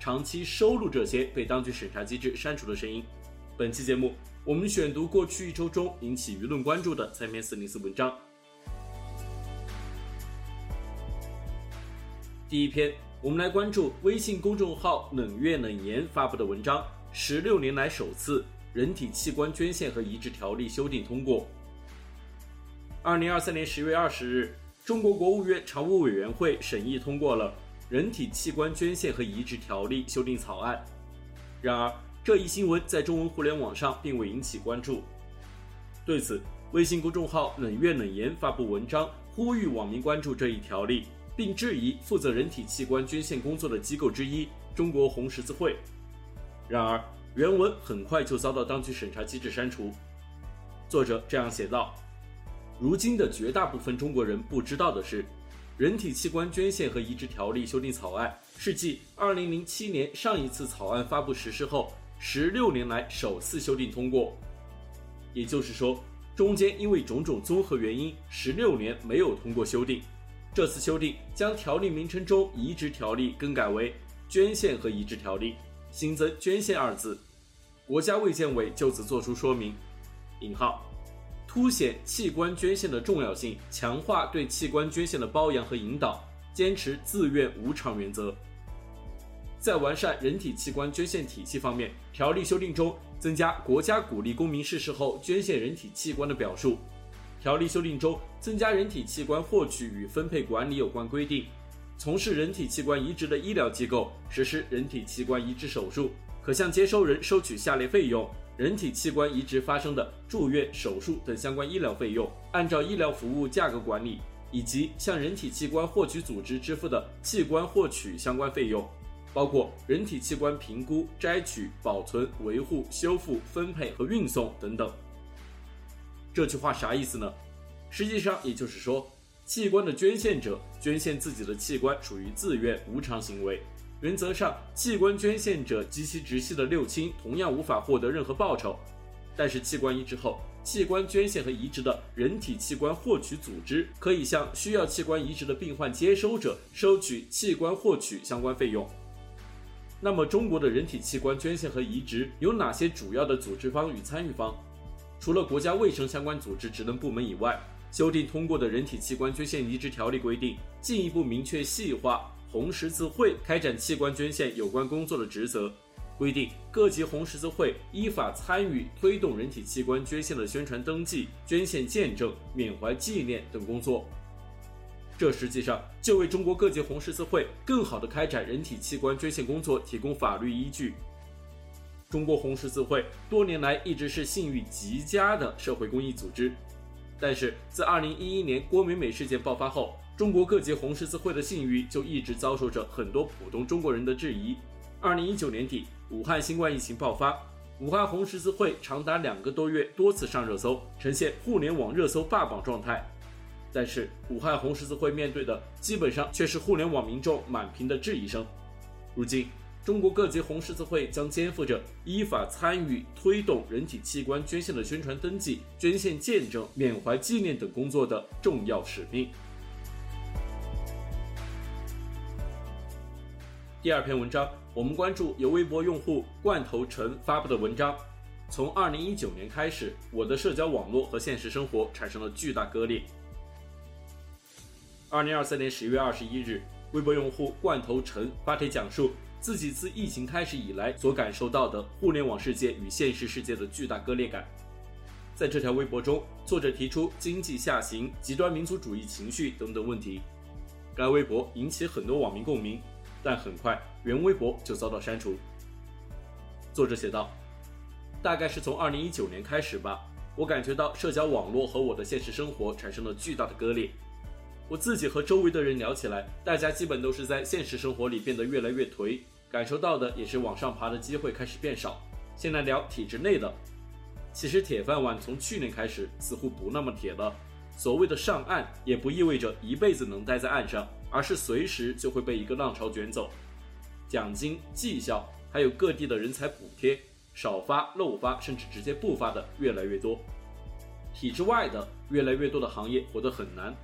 长期收录这些被当局审查机制删除的声音。本期节目，我们选读过去一周中引起舆论关注的三篇四零四文章。第一篇，我们来关注微信公众号“冷月冷言”发布的文章：十六年来首次人体器官捐献和移植条例修订通过。二零二三年十月二十日。中国国务院常务委员会审议通过了《人体器官捐献和移植条例》修订草案。然而，这一新闻在中文互联网上并未引起关注。对此，微信公众号“冷月冷言”发布文章，呼吁网民关注这一条例，并质疑负责人体器官捐献工作的机构之一——中国红十字会。然而，原文很快就遭到当局审查机制删除。作者这样写道。如今的绝大部分中国人不知道的是，人体器官捐献和移植条例修订草案是继2007年上一次草案发布实施后，十六年来首次修订通过。也就是说，中间因为种种综合原因，十六年没有通过修订。这次修订将条例名称中“移植条例”更改为“捐献和移植条例”，新增“捐献”二字。国家卫健委就此作出说明。引号。凸显器官捐献的重要性，强化对器官捐献的包养和引导，坚持自愿无偿原则。在完善人体器官捐献体系方面，条例修订中增加国家鼓励公民逝世后捐献人体器官的表述。条例修订中增加人体器官获取与分配管理有关规定。从事人体器官移植的医疗机构实施人体器官移植手术，可向接收人收取下列费用。人体器官移植发生的住院、手术等相关医疗费用，按照医疗服务价格管理，以及向人体器官获取组织支付的器官获取相关费用，包括人体器官评估、摘取、保存、维护、修复、分配和运送等等。这句话啥意思呢？实际上也就是说，器官的捐献者捐献自己的器官属于自愿无偿行为。原则上，器官捐献者及其直系的六亲同样无法获得任何报酬，但是器官移植后，器官捐献和移植的人体器官获取组织可以向需要器官移植的病患接收者收取器官获取相关费用。那么，中国的人体器官捐献和移植有哪些主要的组织方与参与方？除了国家卫生相关组织职能部门以外，修订通过的人体器官捐献移植条例规定，进一步明确细化。红十字会开展器官捐献有关工作的职责，规定各级红十字会依法参与推动人体器官捐献的宣传登记、捐献见证、缅怀纪念等工作。这实际上就为中国各级红十字会更好地开展人体器官捐献工作提供法律依据。中国红十字会多年来一直是信誉极佳的社会公益组织，但是自2011年郭美美事件爆发后，中国各级红十字会的信誉就一直遭受着很多普通中国人的质疑。二零一九年底，武汉新冠疫情爆发，武汉红十字会长达两个多月多次上热搜，呈现互联网热搜霸榜状态。但是，武汉红十字会面对的基本上却是互联网民众满屏的质疑声。如今，中国各级红十字会将肩负着依法参与推动人体器官捐献的宣传登记、捐献见证、缅怀纪念等工作的重要使命。第二篇文章，我们关注由微博用户罐头陈发布的文章。从二零一九年开始，我的社交网络和现实生活产生了巨大割裂。二零二三年十月二十一日，微博用户罐头陈发帖讲述自己自疫情开始以来所感受到的互联网世界与现实世界的巨大割裂感。在这条微博中，作者提出经济下行、极端民族主义情绪等等问题。该微博引起很多网民共鸣。但很快，原微博就遭到删除。作者写道：“大概是从2019年开始吧，我感觉到社交网络和我的现实生活产生了巨大的割裂。我自己和周围的人聊起来，大家基本都是在现实生活里变得越来越颓，感受到的也是往上爬的机会开始变少，先来聊体制内的。其实铁饭碗从去年开始似乎不那么铁了。所谓的上岸，也不意味着一辈子能待在岸上，而是随时就会被一个浪潮卷走。奖金、绩效，还有各地的人才补贴，少发、漏发，甚至直接不发的越来越多。体制外的越来越多的行业活得很难。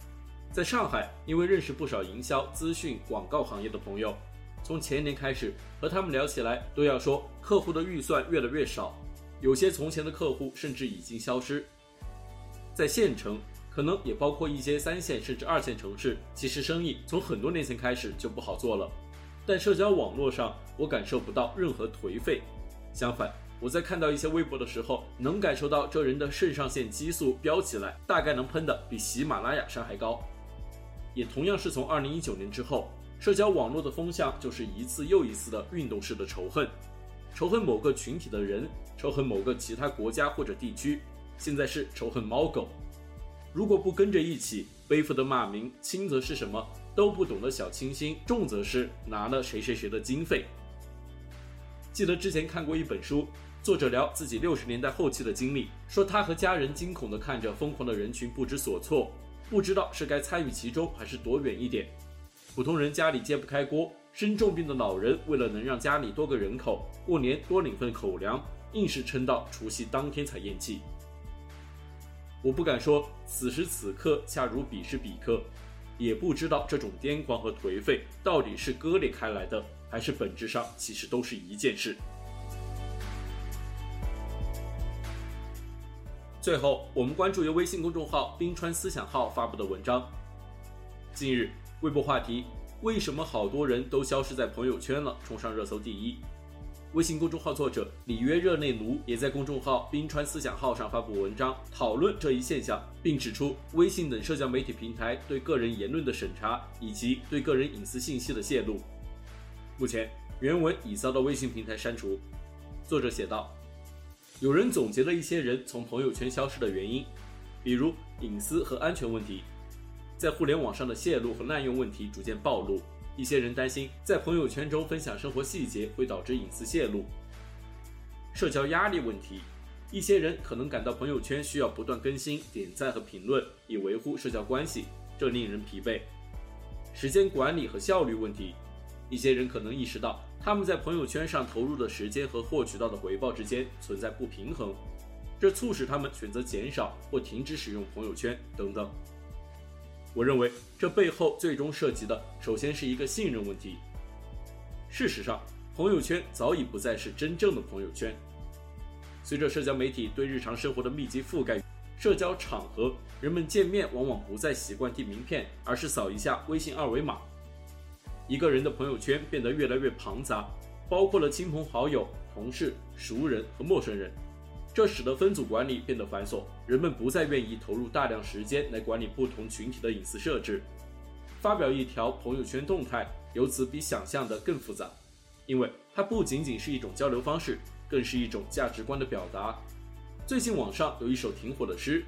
在上海，因为认识不少营销、资讯、广告行业的朋友，从前年开始和他们聊起来，都要说客户的预算越来越少。有些从前的客户甚至已经消失，在县城，可能也包括一些三线甚至二线城市，其实生意从很多年前开始就不好做了。但社交网络上，我感受不到任何颓废，相反，我在看到一些微博的时候，能感受到这人的肾上腺激素飙起来，大概能喷得比喜马拉雅山还高。也同样是从二零一九年之后，社交网络的风向就是一次又一次的运动式的仇恨。仇恨某个群体的人，仇恨某个其他国家或者地区，现在是仇恨猫狗。如果不跟着一起背负的骂名，轻则是什么都不懂的小清新，重则是拿了谁谁谁的经费。记得之前看过一本书，作者聊自己六十年代后期的经历，说他和家人惊恐地看着疯狂的人群不知所措，不知道是该参与其中还是躲远一点。普通人家里揭不开锅。生重病的老人为了能让家里多个人口，过年多领份口粮，硬是撑到除夕当天才咽气。我不敢说此时此刻恰如彼时彼刻，也不知道这种癫狂和颓废到底是割裂开来的，还是本质上其实都是一件事。最后，我们关注由微信公众号“冰川思想号”发布的文章。近日，微博话题。为什么好多人都消失在朋友圈了？冲上热搜第一。微信公众号作者里约热内卢也在公众号“冰川思想号”上发布文章，讨论这一现象，并指出微信等社交媒体平台对个人言论的审查以及对个人隐私信息的泄露。目前，原文已遭到微信平台删除。作者写道：“有人总结了一些人从朋友圈消失的原因，比如隐私和安全问题。”在互联网上的泄露和滥用问题逐渐暴露，一些人担心在朋友圈中分享生活细节会导致隐私泄露。社交压力问题，一些人可能感到朋友圈需要不断更新、点赞和评论以维护社交关系，这令人疲惫。时间管理和效率问题，一些人可能意识到他们在朋友圈上投入的时间和获取到的回报之间存在不平衡，这促使他们选择减少或停止使用朋友圈等等。我认为这背后最终涉及的，首先是一个信任问题。事实上，朋友圈早已不再是真正的朋友圈。随着社交媒体对日常生活的密集覆盖，社交场合人们见面往往不再习惯递名片，而是扫一下微信二维码。一个人的朋友圈变得越来越庞杂，包括了亲朋好友、同事、熟人和陌生人。这使得分组管理变得繁琐，人们不再愿意投入大量时间来管理不同群体的隐私设置。发表一条朋友圈动态，由此比想象的更复杂，因为它不仅仅是一种交流方式，更是一种价值观的表达。最近网上有一首挺火的诗，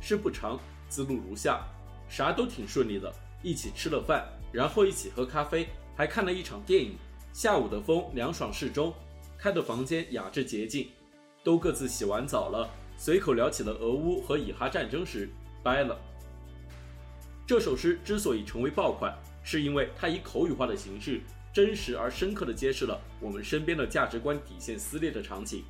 诗不长，字录如下：啥都挺顺利的，一起吃了饭，然后一起喝咖啡，还看了一场电影。下午的风凉爽适中，开的房间雅致洁净。都各自洗完澡了，随口聊起了俄乌和以哈战争时，掰了。这首诗之所以成为爆款，是因为它以口语化的形式，真实而深刻地揭示了我们身边的价值观底线撕裂的场景。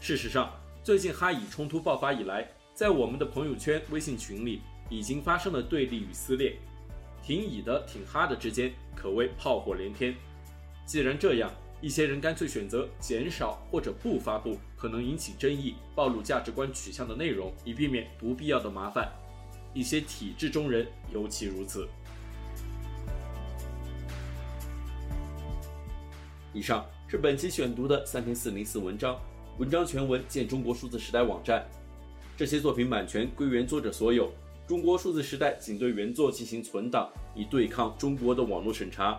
事实上，最近哈以冲突爆发以来，在我们的朋友圈、微信群里，已经发生了对立与撕裂，挺以的、挺哈的之间，可谓炮火连天。既然这样，一些人干脆选择减少或者不发布可能引起争议、暴露价值观取向的内容，以避免不必要的麻烦。一些体制中人尤其如此。以上是本期选读的三篇四零四文章，文章全文见中国数字时代网站。这些作品版权归原作者所有，中国数字时代仅对原作进行存档，以对抗中国的网络审查。